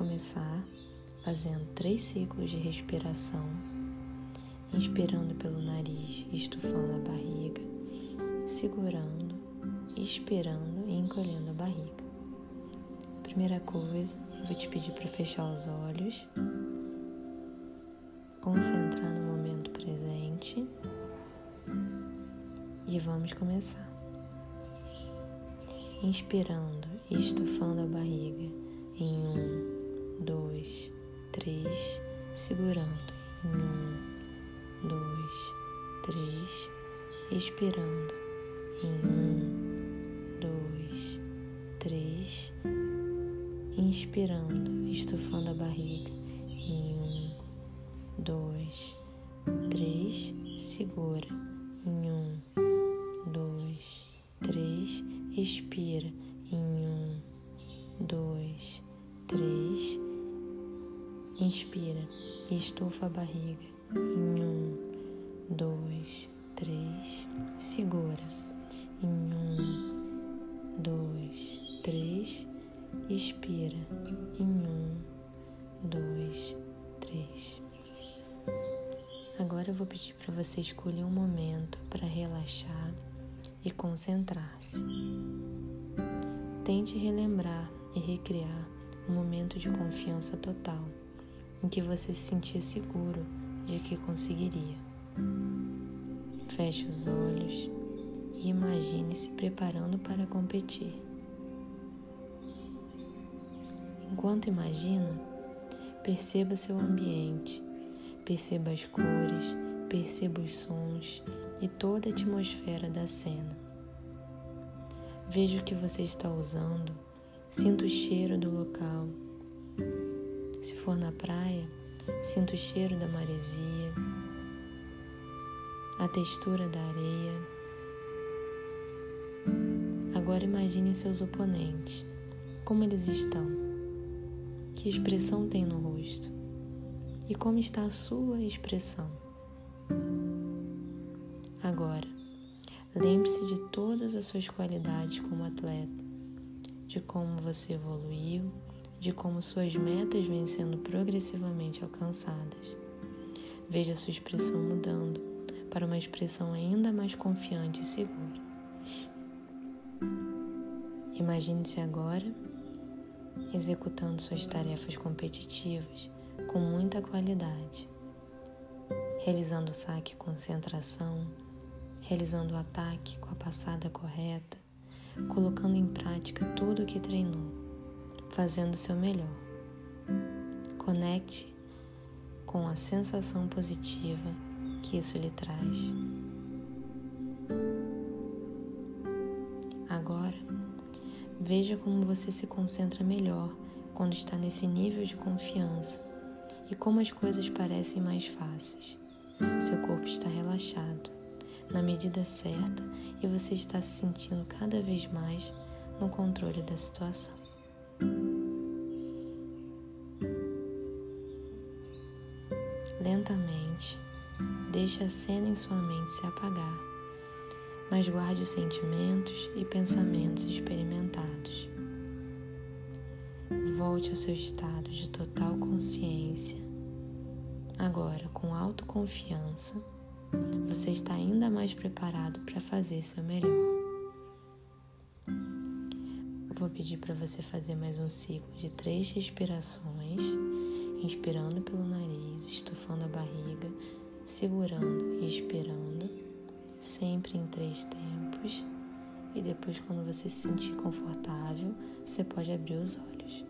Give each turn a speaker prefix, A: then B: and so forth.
A: começar fazendo três ciclos de respiração, inspirando pelo nariz, estufando a barriga, segurando, expirando e encolhendo a barriga. Primeira coisa, vou te pedir para fechar os olhos, concentrar no momento presente e vamos começar. Inspirando estufando a barriga em um, dois, três, segurando. Em um, dois, três, expirando. Em um, dois, três, inspirando, estufando a barriga. Em um, dois, três, segura. Em um, dois, três, expira. Em um, dois, três, inspira. E estufa a barriga. Em um, dois, três, segura. Em um, dois, três, expira. Em um, dois, três. Agora eu vou pedir para você escolher um momento para relaxar e concentrar-se. Tente relembrar e recriar um momento de confiança total em que você se sentia seguro de que conseguiria. Feche os olhos e imagine se preparando para competir. Enquanto imagina, perceba seu ambiente, perceba as cores, perceba os sons e toda a atmosfera da cena. Veja o que você está usando, sinta o cheiro do local. Se for na praia, sinta o cheiro da maresia, a textura da areia. Agora imagine seus oponentes, como eles estão, que expressão tem no rosto e como está a sua expressão. Agora, lembre-se de todas as suas qualidades como atleta, de como você evoluiu, de como suas metas vêm sendo progressivamente alcançadas. Veja sua expressão mudando para uma expressão ainda mais confiante e segura. Imagine-se agora executando suas tarefas competitivas com muita qualidade, realizando o saque com concentração, realizando o ataque com a passada correta, colocando em prática tudo o que treinou, fazendo o seu melhor. Conecte com a sensação positiva que isso lhe traz. Agora, veja como você se concentra melhor quando está nesse nível de confiança e como as coisas parecem mais fáceis. Seu corpo está relaxado na medida certa e você está se sentindo cada vez mais no controle da situação. Lentamente, deixe a cena em sua mente se apagar, mas guarde os sentimentos e pensamentos experimentados. Volte ao seu estado de total consciência, agora com autoconfiança você está ainda mais preparado para fazer seu melhor. Vou pedir para você fazer mais um ciclo de três respirações, inspirando pelo nariz, estufando a barriga, segurando e expirando, sempre em três tempos. E depois, quando você se sentir confortável, você pode abrir os olhos.